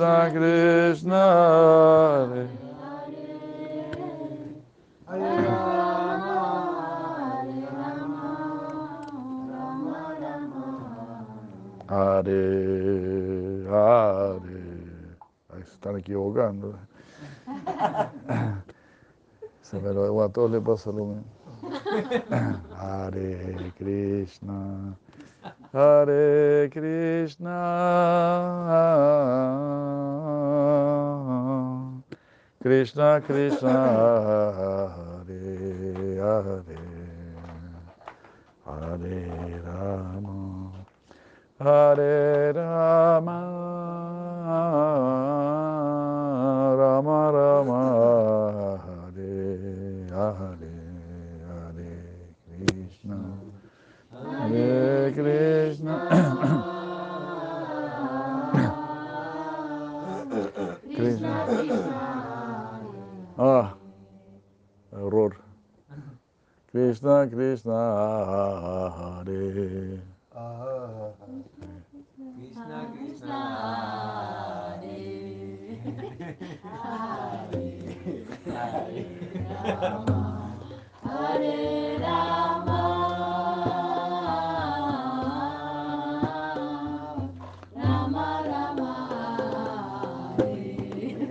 Krishna Krishna, Hare Hare Hare. Ahí se están equivocando. Se me lo a todos le pasa. Hare Krishna, Hare Krishna, Krishna Krishna,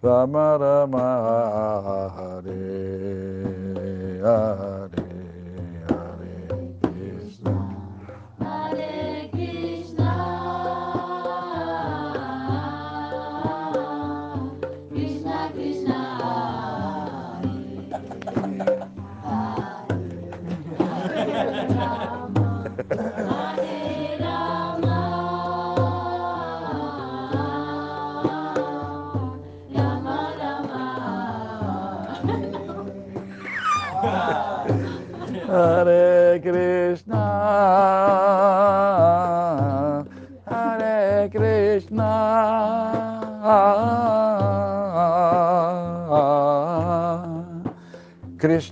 Rama Rama,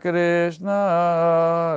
Krishna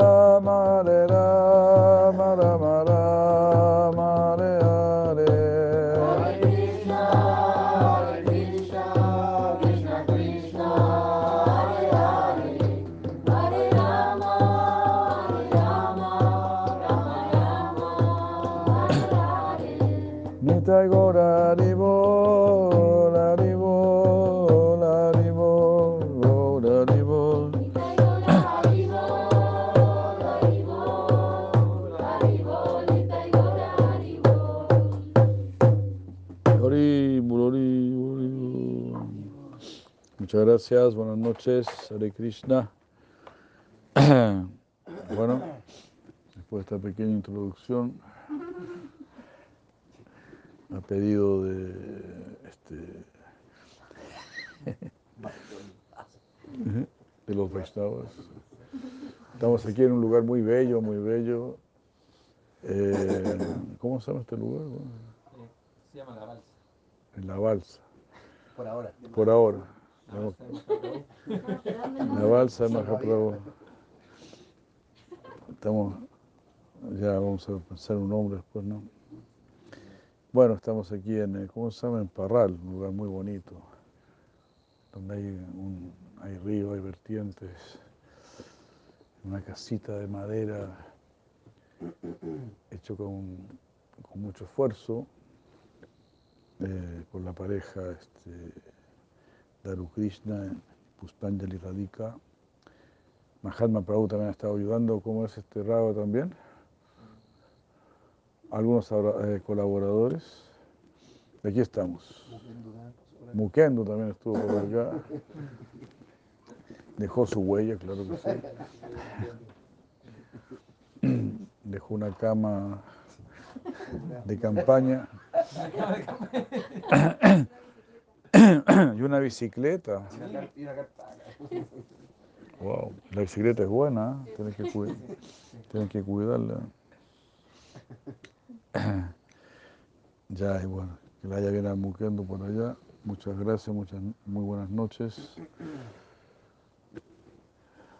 gracias, buenas noches, Hare Krishna. Bueno, después de esta pequeña introducción, a pedido de este de los Vaishnavas. Estamos aquí en un lugar muy bello, muy bello. Eh, ¿Cómo se llama este lugar? Se llama la balsa. En la balsa, Por ahora. por ahora. La balsa de Mahaprabhu. Estamos, ya vamos a pensar un nombre después, ¿no? Bueno, estamos aquí en, eh, ¿cómo se llama? En Parral, un lugar muy bonito, donde hay, un, hay río, hay vertientes, una casita de madera hecho con, con mucho esfuerzo eh, por la pareja este, Daru Krishna, Puspanjali Radhika. Mahatma Prabhu también ha estado ayudando, ¿cómo es este rabo también? Algunos eh, colaboradores. Aquí estamos. Mukendo también estuvo por acá. Dejó su huella, claro que sí. Dejó una cama de campaña y una bicicleta. Wow, la bicicleta es buena, ¿eh? tienen, que cuid- tienen que cuidarla. Ya, y bueno, que la haya bien a Muquendo por allá. Muchas gracias, muchas, muy buenas noches.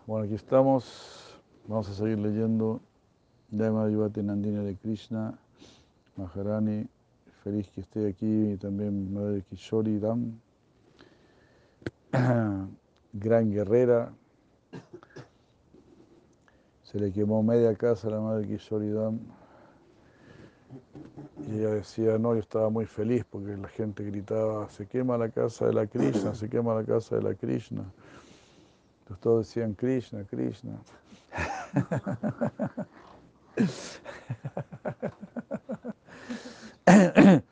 Bueno, aquí estamos. Vamos a seguir leyendo Dhamma Yuvati Nandini de Krishna, Maharani. Feliz que esté aquí y también Madre Kishori Dam. Gran guerrera. Se le quemó media casa a la Madre Kishori Dam. Y ella decía, no, yo estaba muy feliz porque la gente gritaba, se quema la casa de la Krishna, se quema la casa de la Krishna. Entonces todos decían Krishna, Krishna.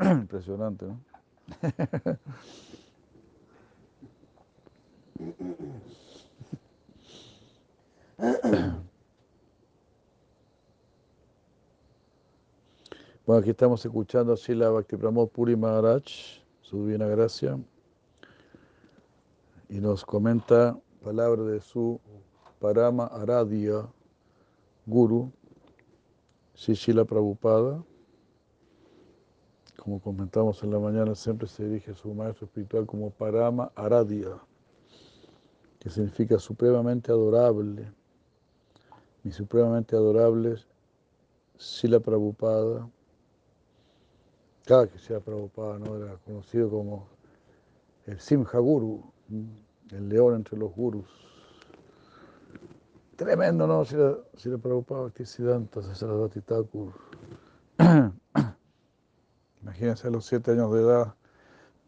Impresionante, ¿no? Bueno, aquí estamos escuchando a Sila Bhakti Puri Maharaj, su divina gracia, y nos comenta palabra de su Parama Aradia Guru, Shishila Prabhupada. Como comentamos en la mañana, siempre se dirige a su maestro espiritual como Parama Aradia, que significa supremamente adorable. Mi supremamente adorable Sila Prabhupada, cada que sea Prabhupada, ¿no? era conocido como el Simha Guru, el león entre los gurus. Tremendo, ¿no? Sila, Sila Prabhupada, Bhaktisiddhanta, Sarasvati Thakur. Imagínense a los siete años de edad,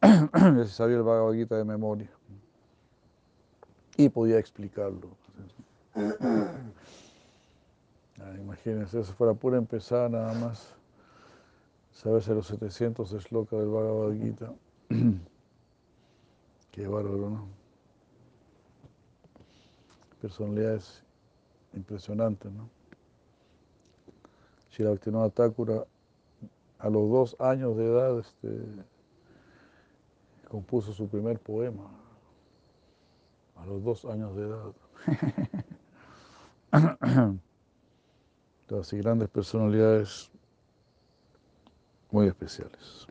ya se sabía el Bhagavad Gita de memoria. Y podía explicarlo. Ah, imagínense, eso fuera pura empezar nada más. Saberse los 700 slokas del Bhagavad Gita. Qué bárbaro, ¿no? Personalidades impresionantes, ¿no? Shri Bhaktivinoda Thakura a los dos años de edad este, compuso su primer poema. A los dos años de edad. Y grandes personalidades muy especiales.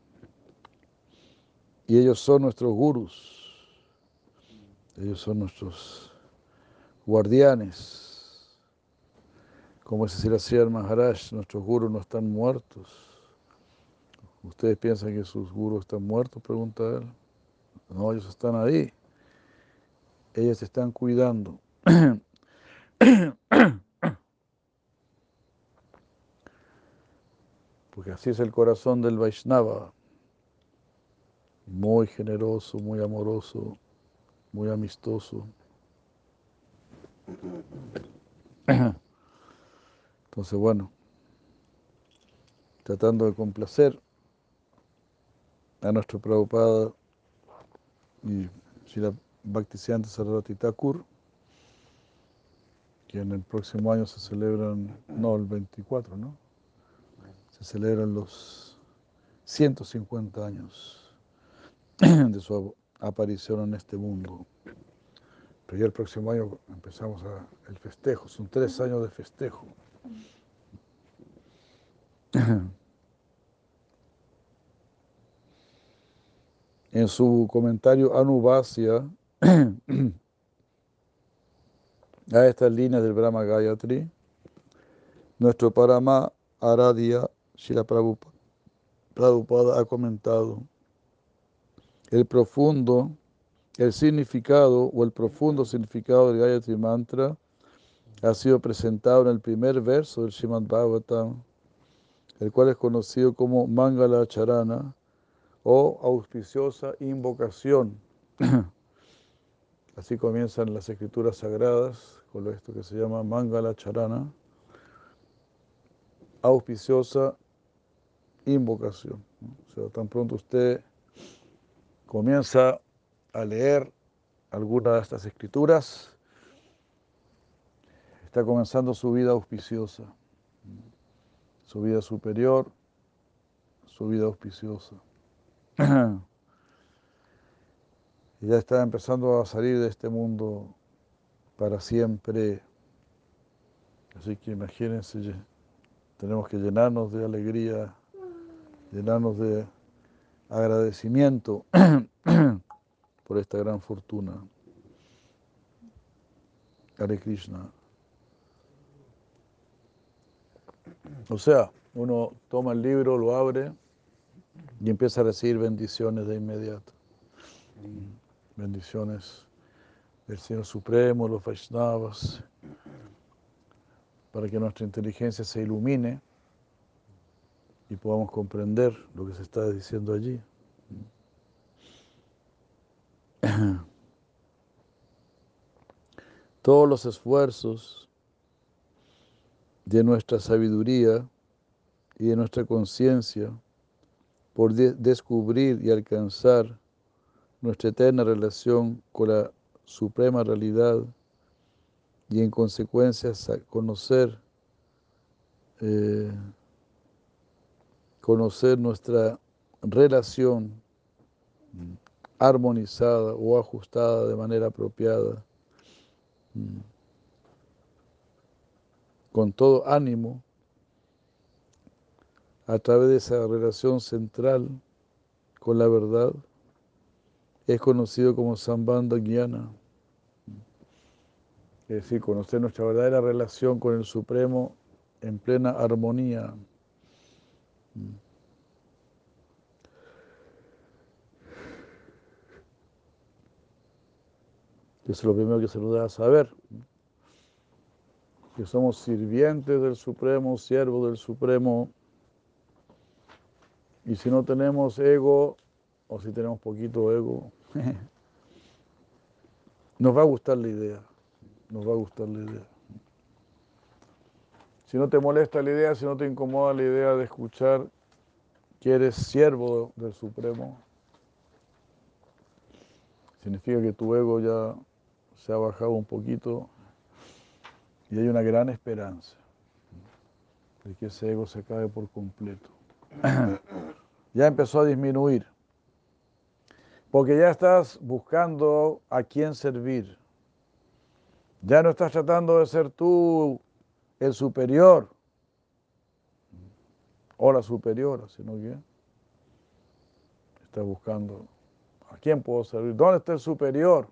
Y ellos son nuestros gurus, ellos son nuestros guardianes. Como dice Siraciyar Maharaj, nuestros gurus no están muertos. ¿Ustedes piensan que sus gurus están muertos? Pregunta él. No, ellos están ahí. Ellos se están cuidando. Porque así es el corazón del Vaishnava. Muy generoso, muy amoroso, muy amistoso. Entonces, bueno, tratando de complacer a nuestro Prabhupada y Srila Bhaktisiddhanta Sarasvati Thakur, que en el próximo año se celebran, no, el 24, ¿no? Se celebran los 150 años de su aparición en este mundo. Pero ya el próximo año empezamos el festejo, son tres años de festejo. En su comentario Anubhasya a estas líneas del Brahma Gayatri, nuestro Parama Aradia Shila Prabhupada, Prabhupada ha comentado el profundo, el significado o el profundo significado del Gayatri Mantra ha sido presentado en el primer verso del Srimad Bhagavatam, el cual es conocido como Mangala Charana o auspiciosa invocación. Así comienzan las escrituras sagradas con esto que se llama Mangala Charana, auspiciosa invocación. O sea, tan pronto usted comienza a leer alguna de estas escrituras, está comenzando su vida auspiciosa. su vida superior, su vida auspiciosa. y ya está empezando a salir de este mundo para siempre. Así que imagínense, tenemos que llenarnos de alegría, llenarnos de agradecimiento por esta gran fortuna. Hare Krishna. O sea, uno toma el libro, lo abre y empieza a recibir bendiciones de inmediato. Bendiciones del Señor Supremo, los Vaishnavas, para que nuestra inteligencia se ilumine y podamos comprender lo que se está diciendo allí. Todos los esfuerzos de nuestra sabiduría y de nuestra conciencia por de- descubrir y alcanzar nuestra eterna relación con la suprema realidad y en consecuencia conocer eh, conocer nuestra relación mm, armonizada o ajustada de manera apropiada mm, con todo ánimo a través de esa relación central con la verdad es conocido como Sambandha Jnana. Es decir, conocer nuestra verdadera relación con el Supremo en plena armonía. Eso es lo primero que se nos da a saber. Que somos sirvientes del Supremo, siervos del Supremo. Y si no tenemos ego, o si tenemos poquito ego, nos va a gustar la idea. Nos va a gustar la idea. Si no te molesta la idea, si no te incomoda la idea de escuchar que eres siervo del Supremo, significa que tu ego ya se ha bajado un poquito y hay una gran esperanza de que ese ego se acabe por completo. ya empezó a disminuir, porque ya estás buscando a quién servir. Ya no estás tratando de ser tú el superior o la superiora, sino que estás buscando a quién puedo servir. ¿Dónde está el superior?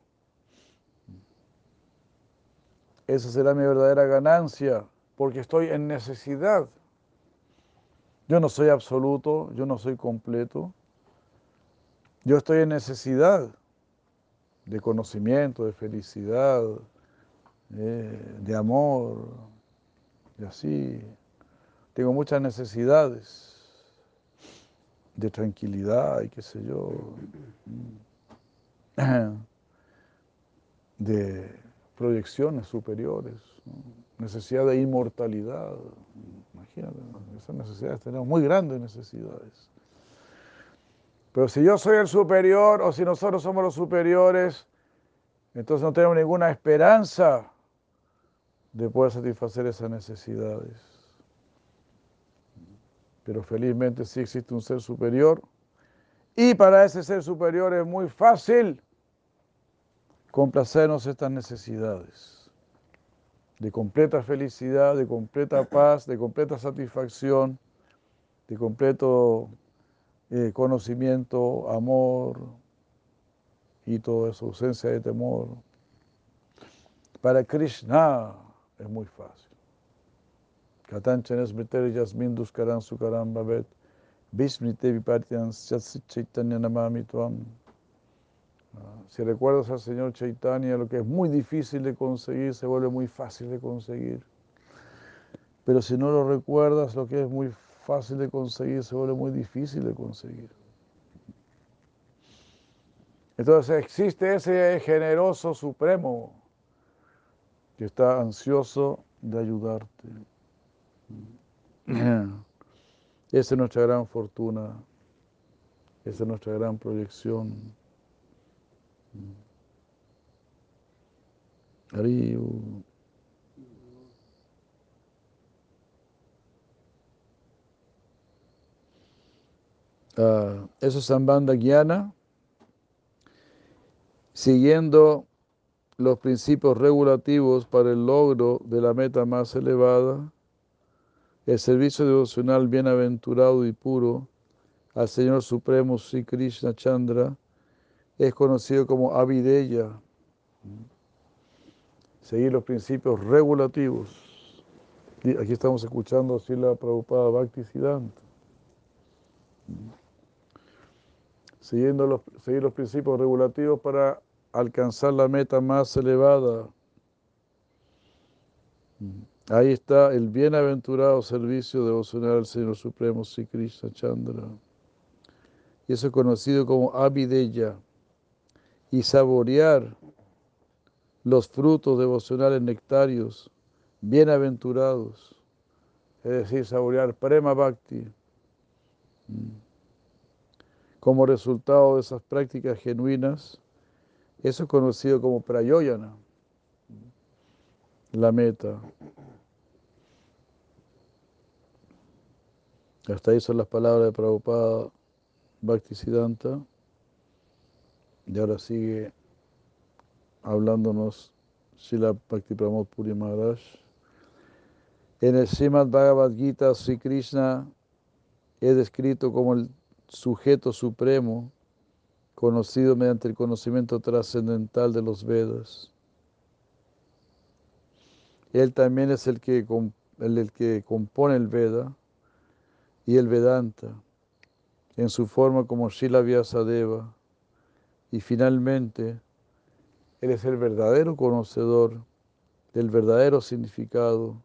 Esa será mi verdadera ganancia, porque estoy en necesidad. Yo no soy absoluto, yo no soy completo. Yo estoy en necesidad de conocimiento, de felicidad, eh, de amor, y así. Tengo muchas necesidades de tranquilidad y qué sé yo, de proyecciones superiores, necesidad de inmortalidad. Imagínate, esas necesidades, tenemos muy grandes necesidades. Pero si yo soy el superior o si nosotros somos los superiores, entonces no tenemos ninguna esperanza de poder satisfacer esas necesidades. Pero felizmente sí existe un ser superior y para ese ser superior es muy fácil complacernos estas necesidades de completa felicidad, de completa paz, de completa satisfacción, de completo eh, conocimiento, amor y toda esa ausencia de temor. Para Krishna es muy fácil. Katanchana smriter yasmin duskaran sukaram babet vismrite vipartian chaitanya namami. Si recuerdas al Señor Chaitanya, lo que es muy difícil de conseguir se vuelve muy fácil de conseguir. Pero si no lo recuerdas, lo que es muy fácil de conseguir se vuelve muy difícil de conseguir. Entonces existe ese generoso supremo que está ansioso de ayudarte. Esa es nuestra gran fortuna, esa es nuestra gran proyección. Ah, eso es Sambandha Jnana, siguiendo los principios regulativos para el logro de la meta más elevada, el servicio devocional bienaventurado y puro al Señor Supremo Sri Krishna Chandra es conocido como Avideya. Seguir los principios regulativos. Aquí estamos escuchando así la Prabhupada Bhakti Siddhanta. Siguiendo los, seguir los principios regulativos para alcanzar la meta más elevada. Ahí está el bienaventurado servicio devocional al Señor Supremo Sri Krishna Chandra. Y eso es conocido como Avideya. Y saborear los frutos devocionales nectarios, bienaventurados. Es decir, saborear Prema Bhakti. Como resultado de esas prácticas genuinas, eso es conocido como prayoyana, la meta. Hasta ahí son las palabras de Prabhupada Bhaktisiddhanta. Y ahora sigue hablándonos Srila Bhakti Pramod Puri Maharaj. En el Srimad Bhagavad Gita, Sri Krishna es descrito como el sujeto supremo conocido mediante el conocimiento trascendental de los Vedas. Él también es el que, el que compone el Veda y el Vedanta en su forma como Srila Vyasadeva. Y finalmente, Él es el verdadero conocedor del verdadero significado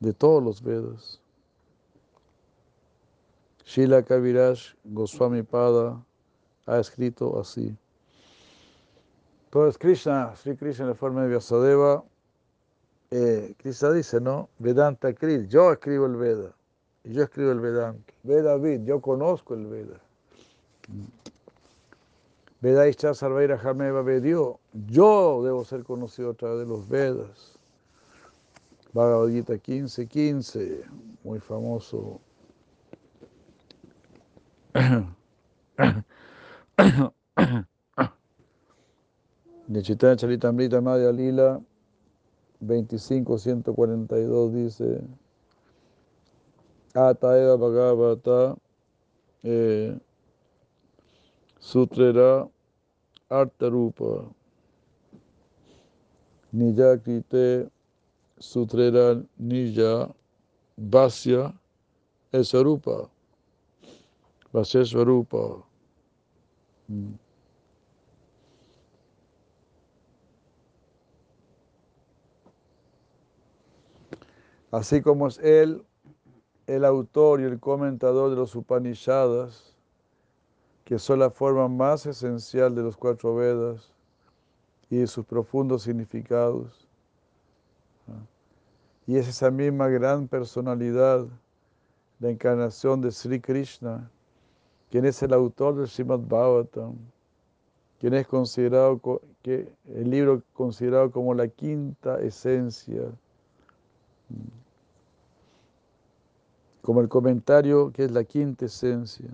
de todos los Vedas. Srila Kaviraj Goswami Pada ha escrito así. Entonces Krishna, Sri Krishna en la forma de Vyasadeva, eh, Krishna dice, ¿no? Vedanta Kril, yo escribo el Veda, y yo escribo el Vedanta. Veda Vid, yo conozco el Veda. Veda Ischa Sarvaira Jameva Vedio, yo debo ser conocido a través de los Vedas. Bhagavad Gita 15, 15, muy famoso. De Chaitanya Charitamrita Madhya Lila 25.142 dice Ataeva Bhagavata eh, Sutrera Artarupa. Nija Krite Sutrera Nija Vasya Esarupa. Vasya Swarupa Mm. Así como es él el autor y el comentador de los Upanishadas, que son la forma más esencial de los cuatro Vedas y de sus profundos significados. Y es esa misma gran personalidad, la encarnación de Sri Krishna, quien es el autor del Srimad Bhagavatam, quien es considerado, que el libro considerado como la quinta esencia, como el comentario que es la quinta esencia.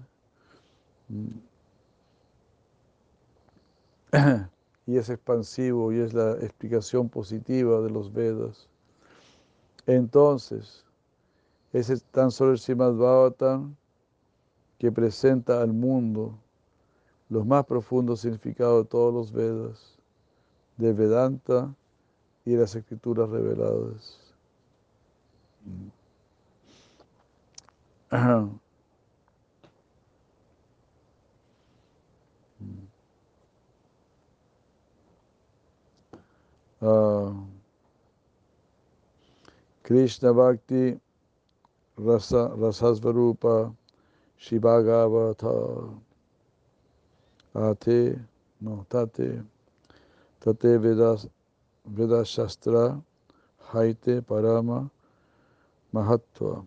Y es expansivo y es la explicación positiva de los Vedas. Entonces, ese es tan solo el Srimad que presenta al mundo los más profundos significados de todos los Vedas, de Vedanta y de las escrituras reveladas. Krishna Bhakti Rasa, Rasasvarupa Shivagavata Ate, no, Tate, Tate Vedas, Vedas Shastra, Haite Parama Mahatva.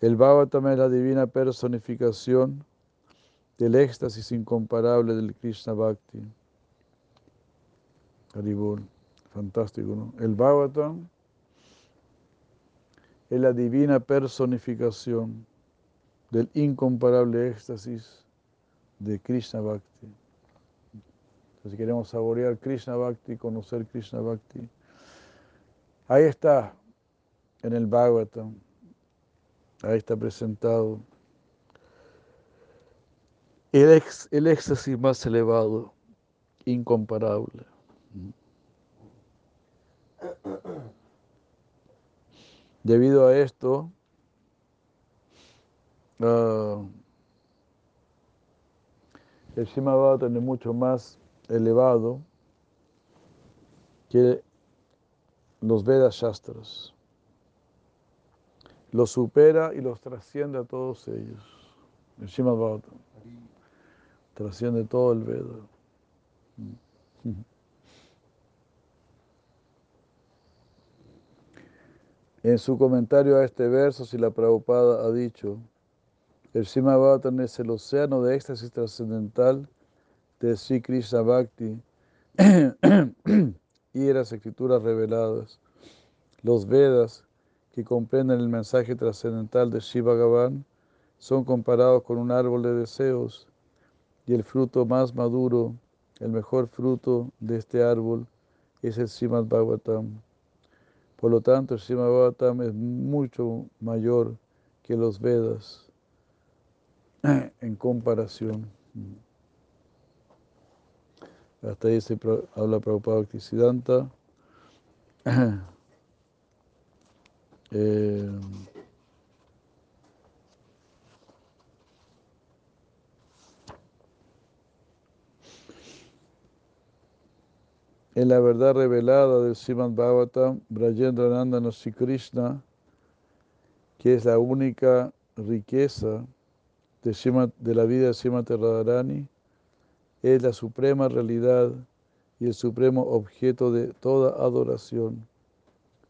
El Bhavatam es la divina personificación del éxtasis incomparable del Krishna Bhakti. Haribol, fantástico, ¿no? El Bhavatam es la divina personificación del incomparable éxtasis de Krishna Bhakti. Si queremos saborear Krishna Bhakti, conocer Krishna Bhakti, ahí está en el Bhagavatam, ahí está presentado el, ex, el éxtasis más elevado, incomparable. Debido a esto, uh, el Bhagavatam es mucho más elevado que los Vedas Shastras. Los supera y los trasciende a todos ellos. El Bhagavatam trasciende todo el Veda. En su comentario a este verso, si la Prabhupada ha dicho, el Srimad Bhagavatam es el océano de éxtasis trascendental de Sri Krishna Bhakti y las escrituras reveladas. Los Vedas, que comprenden el mensaje trascendental de Shiva Bhagavan, son comparados con un árbol de deseos y el fruto más maduro, el mejor fruto de este árbol es el Srimad Bhagavatam. Por lo tanto, el Srimad Bhagavatam es mucho mayor que los Vedas en comparación. Hasta ahí se habla Prabhupada Bhaktisiddhanta. Eh, en la verdad revelada del Srimad Bhagavatam, Brajendra Nandana Sri Krishna, que es la única riqueza de, la vida de Srimad Radharani, es la suprema realidad y el supremo objeto de toda adoración.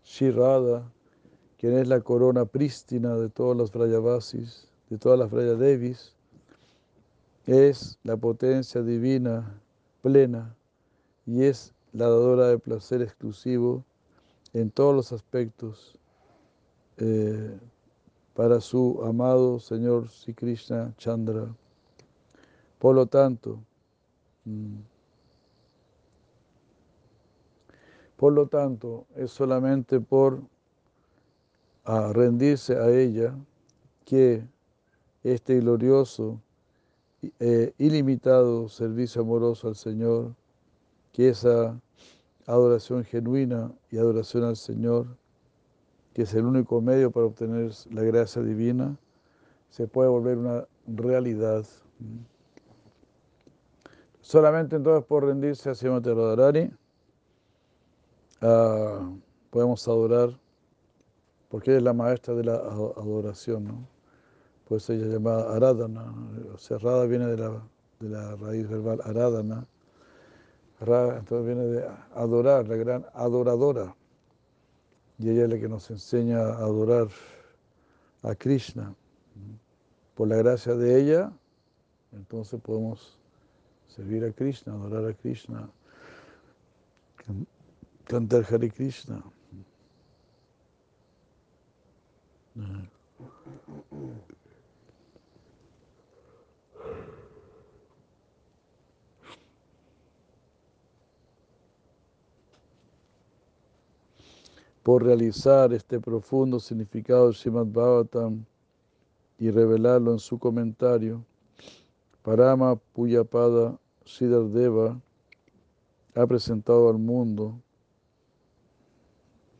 Shirada, quien es la corona prístina de todas las Vrayavasis, de todas las Vrayadevis, es la potencia divina plena y es la dadora de placer exclusivo en todos los aspectos eh, para su amado Señor Sri Krishna Chandra. Por lo tanto, mm, por lo tanto, es solamente por rendirse a ella que este glorioso, eh, ilimitado servicio amoroso al Señor que esa adoración genuina y adoración al Señor, que es el único medio para obtener la gracia divina, se puede volver una realidad. Solamente entonces por rendirse a Srimati Radharani uh, podemos adorar, porque ella es la maestra de la adoración, ¿no? Pues ella es llamada Aradhana, o sea, viene de la, de la raíz verbal Entonces viene de adorar, la gran adoradora. Y ella es la que nos enseña a adorar a Krishna. Por la gracia de ella, entonces podemos servir a Krishna, adorar a Krishna, cantar Hare Krishna. Por realizar este profundo significado del Srimad Bhagavatam y revelarlo en su comentario, Parama Puyapada Siddhardeva ha presentado al mundo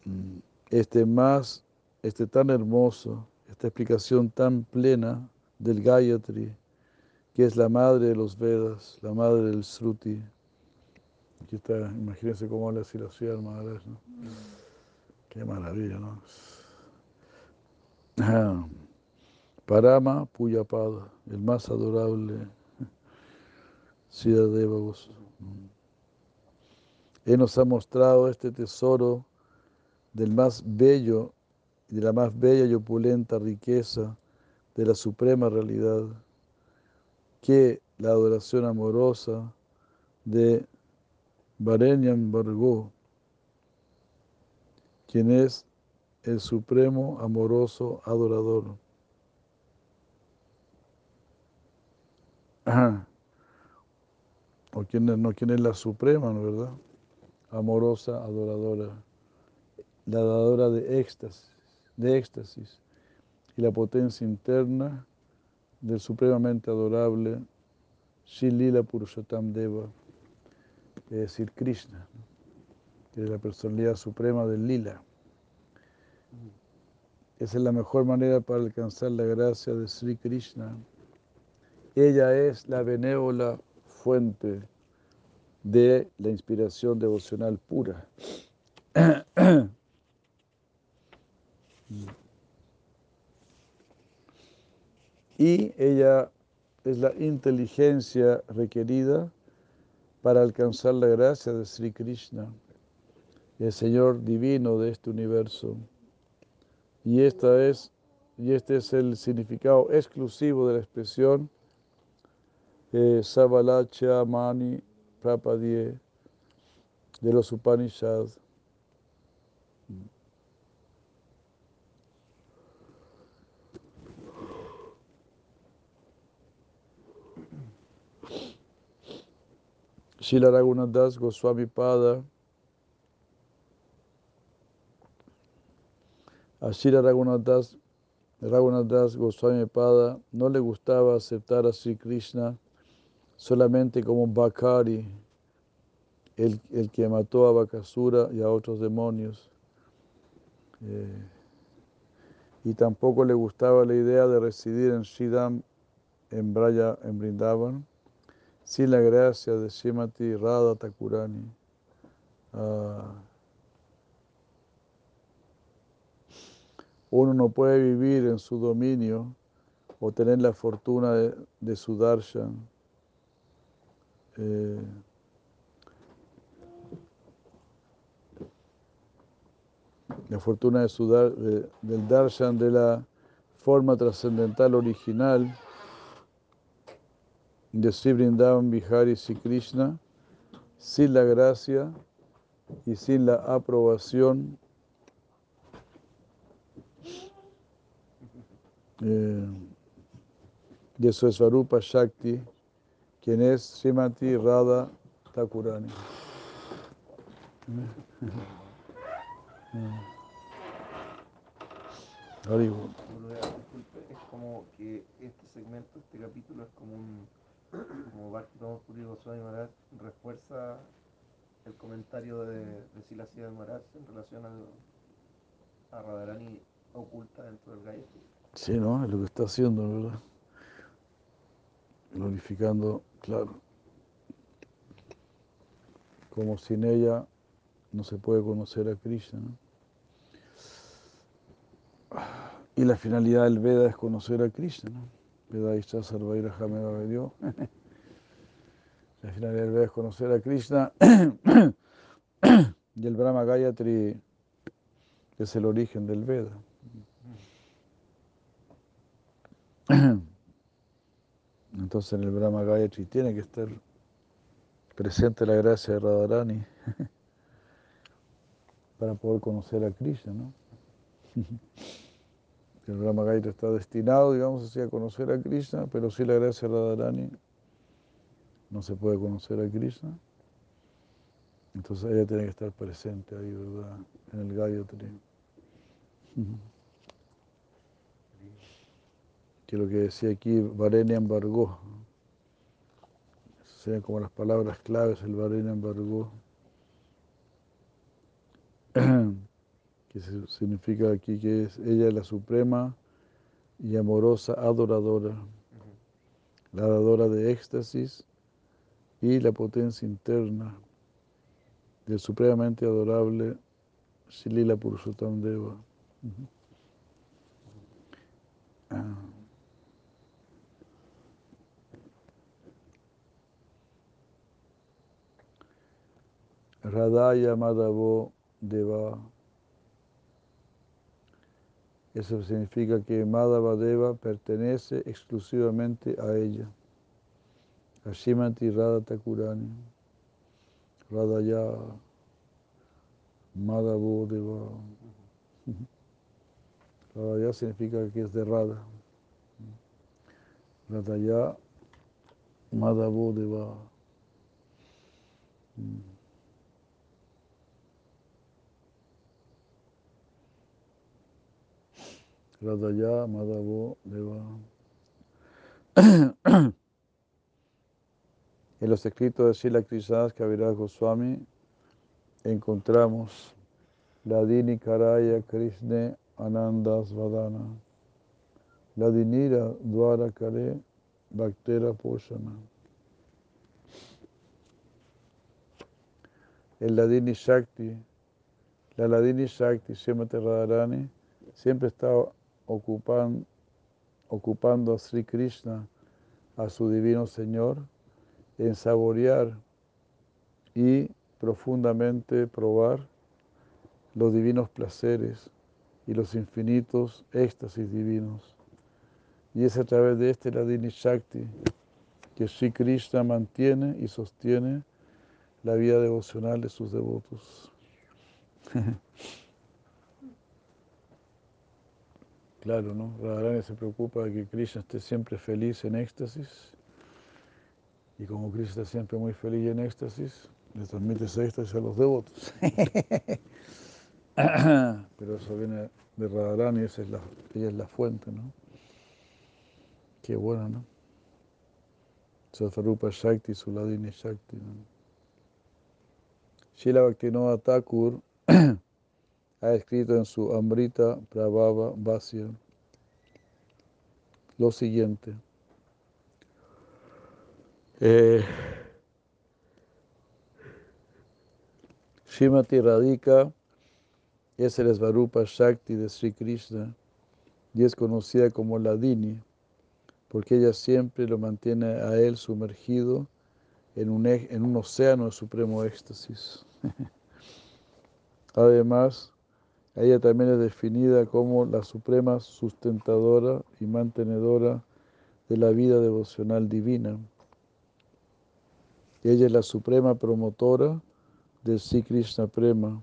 mm, este más, este tan hermoso, esta explicación tan plena del Gayatri, que es la madre de los Vedas, la madre del Sruti. Aquí está, imagínense cómo habla así la ciudad Maharaj, ¿no? Qué maravilla, ¿no? Ah, Parama Puyapada, el más adorable Ciudad de Vagos. Él nos ha mostrado este tesoro del más bello de la más bella y opulenta riqueza de la suprema realidad, que la adoración amorosa de Varenyan Bargó, quien es el supremo amoroso adorador. o quién es, no, quién es la suprema, ¿no verdad? Amorosa, adoradora, la dadora de éxtasis, de éxtasis, y la potencia interna del supremamente adorable Shilila Purushottam Deva, es decir, Krishna. Que es la personalidad suprema del lila. Esa es la mejor manera para alcanzar la gracia de Sri Krishna. Ella es la benévola fuente de la inspiración devocional pura. Y ella es la inteligencia requerida para alcanzar la gracia de Sri Krishna, el Señor divino de este universo. Y, esta es, y este es el significado exclusivo de la expresión eh, Savalacha Mani Prapadie de los Upanishads. Shila Raghunadas Goswami Pada A Shila Raghunadas, Raghunadas Goswami Pada no le gustaba aceptar a Sri Krishna solamente como Bakari, el, el que mató a Bakasura y a otros demonios. Eh, y tampoco le gustaba la idea de residir en Shridam, en Braya, en Brindavan, sin la gracia de Shimati Radha Thakurani. Ah, uno no puede vivir en su dominio o tener la fortuna de, su darshan. Eh, la fortuna de de, del darshan de la forma trascendental original de Sri Vrindavan Bihari Sri Krishna sin la gracia y sin la aprobación eh, de su Svarupa Shakti, quien es Srimati Radha. Disculpe, es como que este segmento, este capítulo es como un, como Bhakti Puri Goswami Maharaj refuerza el comentario de, de Silasya de Maharaj en relación al, a Radharani oculta dentro del Gayatri. Sí, ¿no? Es lo que está haciendo, ¿verdad? Glorificando, claro. Como sin ella no se puede conocer a Krishna, ¿no? Y la finalidad del Veda es conocer a Krishna, ¿no? Veda Isha Sarvaira Jameva Vedio. La finalidad del Veda es conocer a Krishna. y el Brahma Gayatri es el origen del Veda. Entonces en el Brahma Gayatri tiene que estar presente la gracia de Radharani para poder conocer a Krishna, ¿no? El Brahma Gayatri está destinado, digamos así, a conocer a Krishna, pero si la gracia de Radharani no se puede conocer a Krishna. Entonces ella tiene que estar presente ahí, ¿verdad? En el Gayatri. que lo que decía aquí Varenia embargó. Sean como las palabras claves, el Varenia embargó, que significa aquí que es ella la suprema y amorosa adoradora, la adoradora de éxtasis y la potencia interna del supremamente adorable Shilila Purushottam Deva. Ah. Radhaya Madhavo Deva. Eso significa que Madhava Deva pertenece exclusivamente a ella. A Shimati Radha Thakurani. Radhaya Madhavo Deva. Radhaya significa que es de Radha. Radhaya Madhavo Deva. Radhaya Madhavo Deva. En los escritos de Sila Krishnadas Kaviraj Goswami encontramos la Dini Karaya Krishna Anandas Vadana, la Dinira Dwara Kare Bhaktera Poshana. El Ladini Shakti, la Ladini Shakti Shemate Radharani siempre está ocupan, ocupando a Sri Krishna, a su divino Señor, en saborear y profundamente probar los divinos placeres y los infinitos éxtasis divinos. Y es a través de este Ladini Shakti que Sri Krishna mantiene y sostiene la vida devocional de sus devotos. claro, ¿no? Radharani se preocupa de que Krishna esté siempre feliz en éxtasis y como Krishna está siempre muy feliz en éxtasis, le transmite ese éxtasis a los devotos. Pero eso viene de Radharani, esa es la, ella es la fuente, ¿no? Qué bueno, ¿no? Satvarupa Shakti, Suladini Shakti, ¿no? Shila Bhaktivinoda Thakur ha escrito en su Amrita Prabhava Vasya lo siguiente. Eh, Shrimati Radhika es el Svarupa Shakti de Sri Krishna y es conocida como la Dini, porque ella siempre lo mantiene a él sumergido en un, en un océano de supremo éxtasis. Además, ella también es definida como la suprema sustentadora y mantenedora de la vida devocional divina. Ella es la suprema promotora del Sri Krishna Prema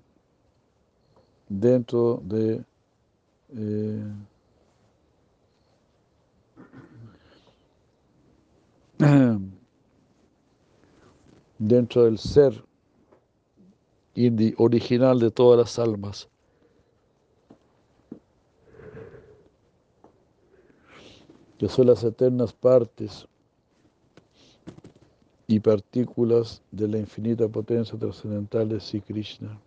dentro de eh, dentro del ser original de todas las almas. Que son las eternas partes y partículas de la infinita potencia trascendental de Sri Krishna.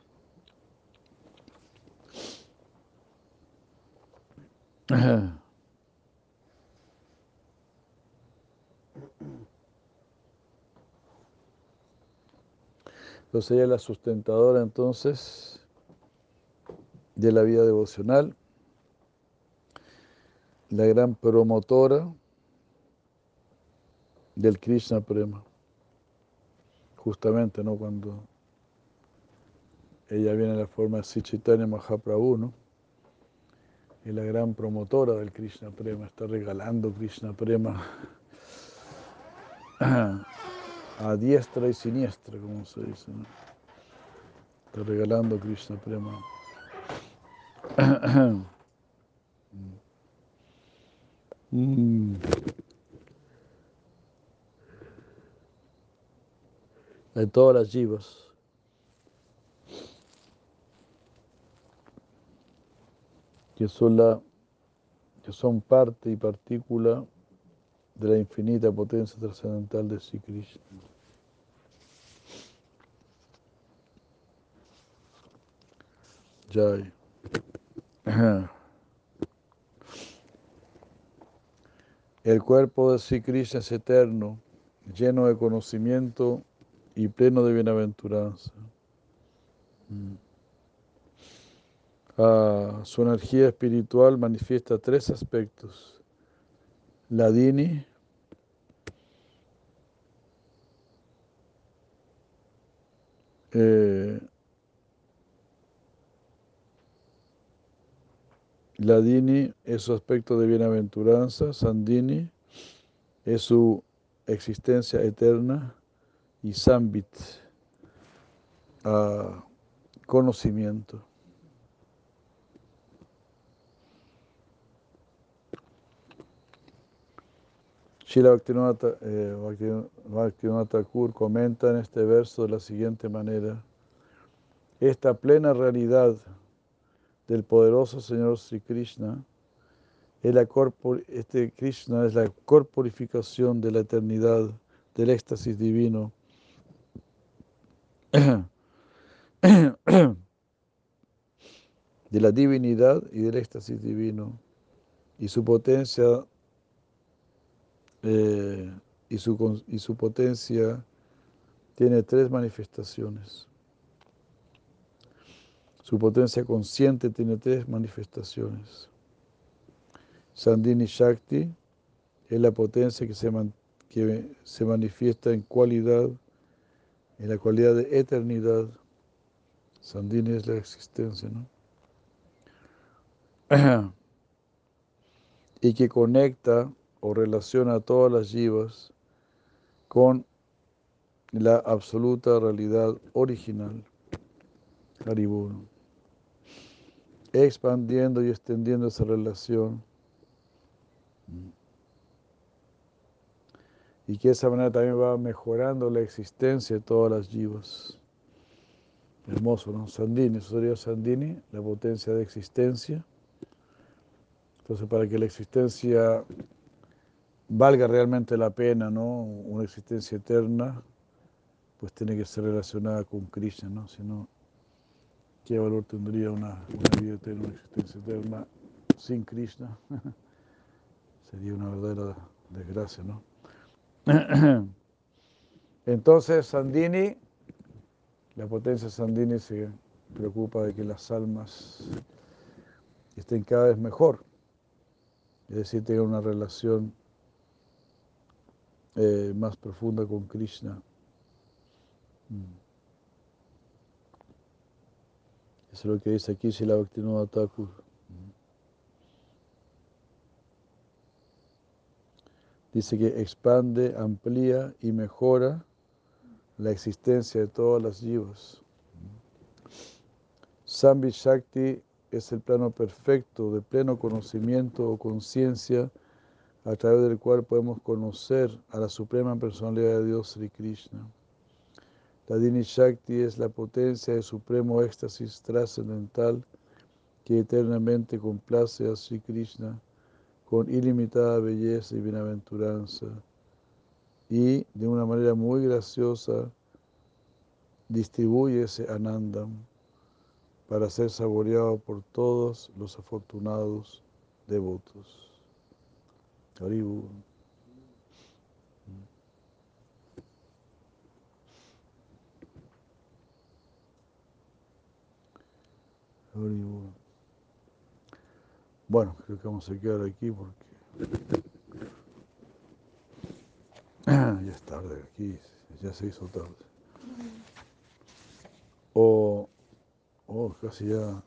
Entonces ella es la sustentadora entonces de la vida devocional, la gran promotora del Krishna Prema. Justamente, ¿no? Cuando ella viene en la forma de Sichitanya Mahaprabhu, ¿no? Y la gran promotora del Krishna Prema, está regalando Krishna Prema a diestra y siniestra, como se dice. ¿no? Está regalando Krishna Prema. Mm. Todas las jivas. Que son, la, que son parte y partícula de la infinita potencia trascendental de Sri Krishna. Jai. El cuerpo de Sri Krishna es eterno, lleno de conocimiento y pleno de bienaventuranza. Ah, su energía espiritual manifiesta tres aspectos. La Dini, eh, La Dini es su aspecto de bienaventuranza, Sandini es su existencia eterna y Sambit, uh, conocimiento. Tha- eh, Bhakti- Bhaktivinoda Thakur comenta en este verso de la siguiente manera. Esta plena realidad del poderoso Señor Sri Krishna, este Krishna es la corporificación de la eternidad, del éxtasis divino. de la divinidad y del éxtasis divino y su potencia eh, y, su, y su potencia tiene tres manifestaciones. Su potencia consciente tiene tres manifestaciones. Sandini Shakti es la potencia que se, manifiesta en cualidad, en la cualidad de eternidad. Sandini es la existencia, ¿no? y que conecta o relaciona a todas las yivas con la absoluta realidad original, Haribur, expandiendo y extendiendo esa relación y que de esa manera también va mejorando la existencia de todas las yivas. Hermoso, ¿no? Sandini, eso sería Sandini, la potencia de existencia. Entonces, para que la existencia valga realmente la pena, ¿no? Una existencia eterna, pues tiene que ser relacionada con Krishna, ¿no? Si no, ¿qué valor tendría una, vida eterna, una existencia eterna sin Krishna? Sería una verdadera desgracia, ¿no? Entonces, Sandini, la potencia Sandini se preocupa de que las almas estén cada vez mejor, es decir, tengan una relación eh, más profunda con Krishna. Mm. Eso es lo que dice aquí Srila Bhaktivinoda Thakur. Dice que expande, amplía y mejora la existencia de todas las yivas. Sambi Shakti es el plano perfecto de pleno conocimiento o conciencia a través del cual podemos conocer a la suprema personalidad de Dios Sri Krishna. La Dini Shakti es la potencia de supremo éxtasis trascendental que eternamente complace a Sri Krishna con ilimitada belleza y bienaventuranza y de una manera muy graciosa distribuye ese anandam para ser saboreado por todos los afortunados devotos. Haribu. Bueno, creo que vamos a quedar aquí porque ya es tarde aquí, ya se hizo tarde. O, oh, casi ya.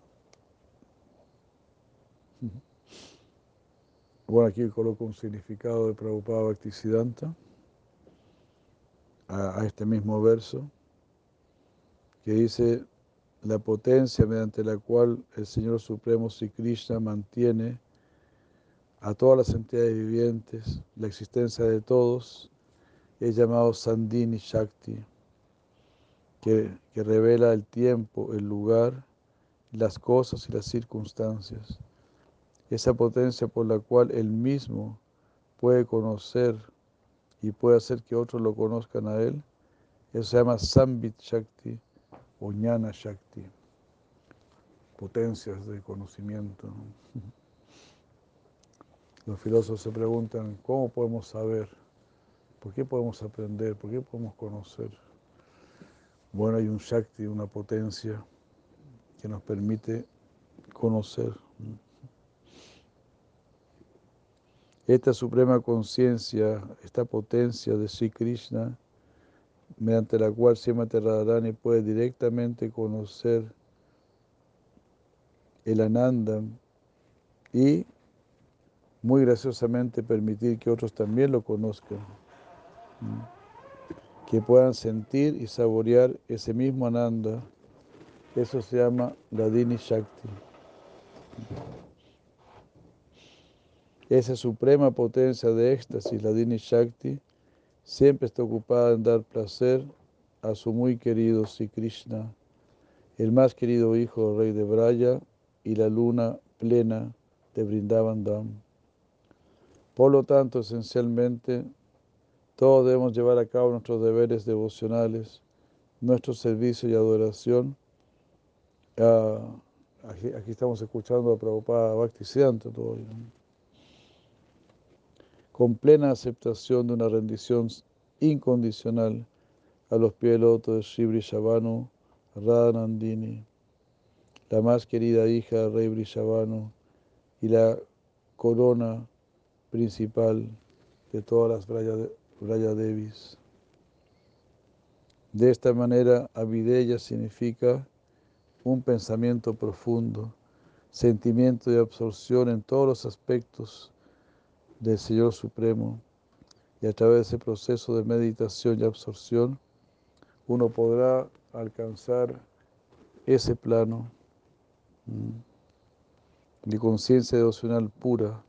Bueno, aquí coloco un significado de Prabhupada Bhaktisiddhanta a este mismo verso que dice la potencia mediante la cual el Señor Supremo Sri Krishna mantiene a todas las entidades vivientes, la existencia de todos, es llamado Sandini Shakti, que, que revela el tiempo, el lugar, las cosas y las circunstancias. Esa potencia por la cual él mismo puede conocer y puede hacer que otros lo conozcan a él, eso se llama Sambit Shakti o Jnana Shakti, potencias de conocimiento. Los filósofos se preguntan, ¿cómo podemos saber? ¿Por qué podemos aprender? ¿Por qué podemos conocer? Bueno, hay un Shakti, una potencia que nos permite conocer. Esta suprema conciencia, esta potencia de Sri Krishna, mediante la cual Srimati Radharani puede directamente conocer el Ananda y muy graciosamente permitir que otros también lo conozcan, que puedan sentir y saborear ese mismo Ananda. Eso se llama Gadini Shakti. Esa suprema potencia de éxtasis, la Dini Shakti, siempre está ocupada en dar placer a su muy querido Sri Krishna, el más querido hijo rey de Braya y la luna plena de Vrindavan Dham. Por lo tanto, esencialmente, todos debemos llevar a cabo nuestros deberes devocionales, nuestro servicio y adoración. Ah, aquí, aquí estamos escuchando a Prabhupada Bhaktisiddhanta todavía. Con plena aceptación de una rendición incondicional a los pies del loto de Sri Vrishabhanu Radhanandini, la más querida hija del rey Vrishabhanu y la corona principal de todas las Braya, Braya Devis. De esta manera, Avideya significa un pensamiento profundo, sentimiento de absorción en todos los aspectos del Señor Supremo. Y a través de ese proceso de meditación y absorción, uno podrá alcanzar ese plano mm, de conciencia devocional pura,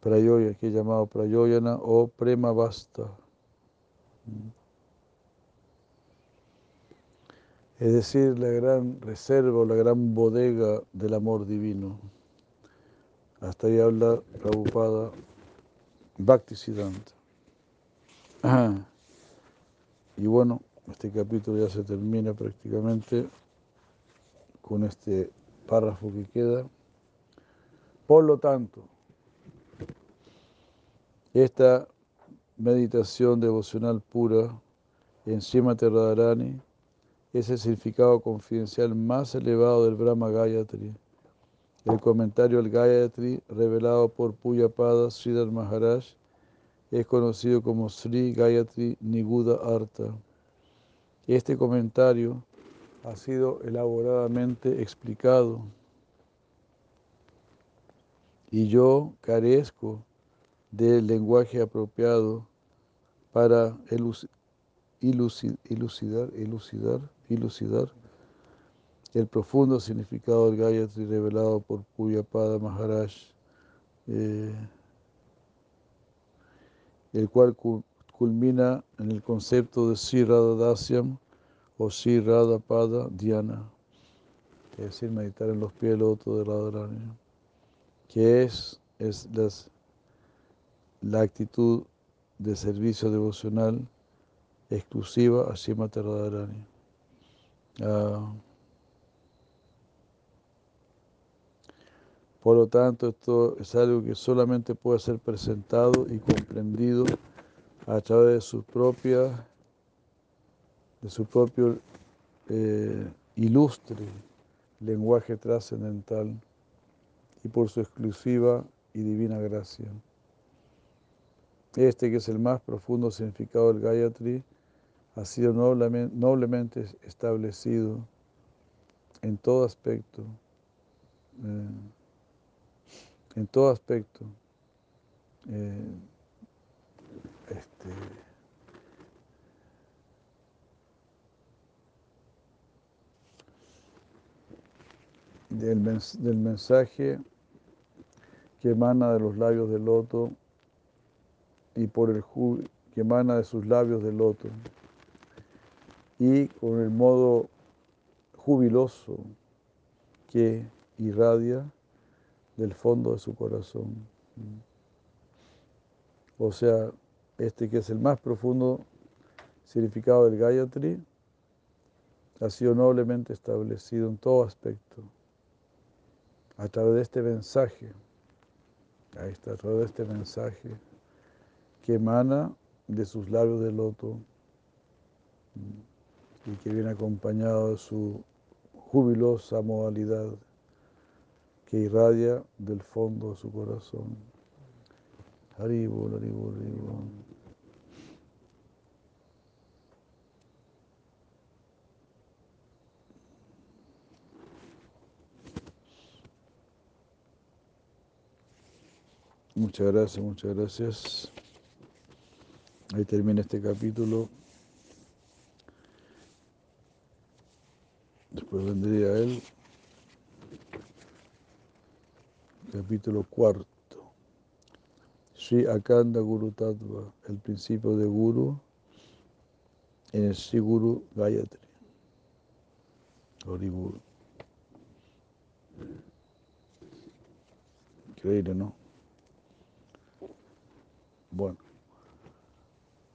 prayoya, que es llamado prayoyana o prema basta. Es decir, la gran reserva la gran bodega del amor divino. Hasta ahí habla Prabhupada Bhakti Siddhanta. Y bueno, este capítulo ya se termina prácticamente con este párrafo que queda. Por lo tanto, esta meditación devocional pura en Srimati Radharani es el significado confidencial más elevado del Brahma Gayatri. El comentario al Gayatri revelado por Puyapada Sridhar Maharaj es conocido como Sri Gayatri Niguda Arta. Este comentario ha sido elaboradamente explicado y yo carezco del lenguaje apropiado para elucidar, elucidar, elucidar, elucidar el profundo significado del Gayatri revelado por Puyapada Maharaj, eh, el cual culmina en el concepto de Sri Dasyam o Sri Pada Dhyana, es decir, meditar en los pies del loto de Radharani, que es, es las, la actitud de servicio devocional exclusiva a Srimati Radharani. Uh, por lo tanto, esto es algo que solamente puede ser presentado y comprendido a través de su propia, de su propio eh, ilustre lenguaje trascendental y por su exclusiva y divina gracia. Este que es el más profundo significado del Gayatri ha sido noblemente, establecido en todo aspecto, eh, en todo aspecto. Eh, este, del, del mensaje que emana de los labios del loto y por el que emana de sus labios del loto y con el modo jubiloso que irradia del fondo de su corazón. O sea, este que es el más profundo significado del Gayatri, ha sido noblemente establecido en todo aspecto, a través de este mensaje, ahí está, a través de este mensaje que emana de sus labios de loto y que viene acompañado de su jubilosa modalidad que irradia del fondo de su corazón. Haribol, haribol, haribol. Muchas gracias, muchas gracias. Ahí termina este capítulo. Después vendría él. Capítulo cuarto. Sri Akanda Guru Tattva, el principio de Guru en el Sri Guru Gayatri. Guru. Increíble, ¿no? Bueno,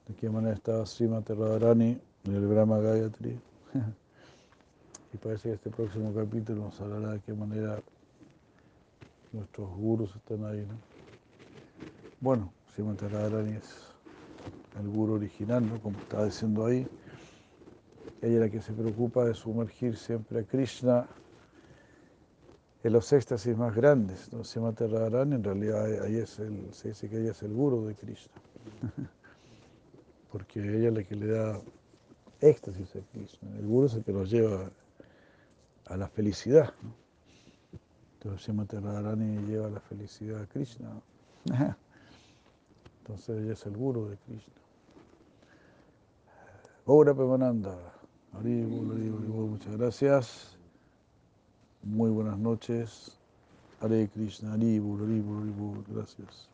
de qué manera está Srimati Radharani en el Brahma Gayatri. y parece que este próximo capítulo nos hablará de qué manera nuestros gurus están ahí, ¿no? Bueno, Srimati Radharani es el guru original, ¿no? Como estaba diciendo ahí. Ella es la que se preocupa de sumergir siempre a Krishna en los éxtasis más grandes. Entonces, Srimati Radharani en realidad ahí es el, se dice que ella es el guru de Krishna. Porque ella es la que le da éxtasis a Krishna. El guru es el que nos lleva a la felicidad. ¿no? Entonces, Srimati Radharani lleva la felicidad a Krishna. Entonces, ella es el guru de Krishna. Gaura Pemananda. Muchas gracias. Muy buenas noches. Hare Krishna, Hari Bol, Hari Bol, Hari Bol. Gracias.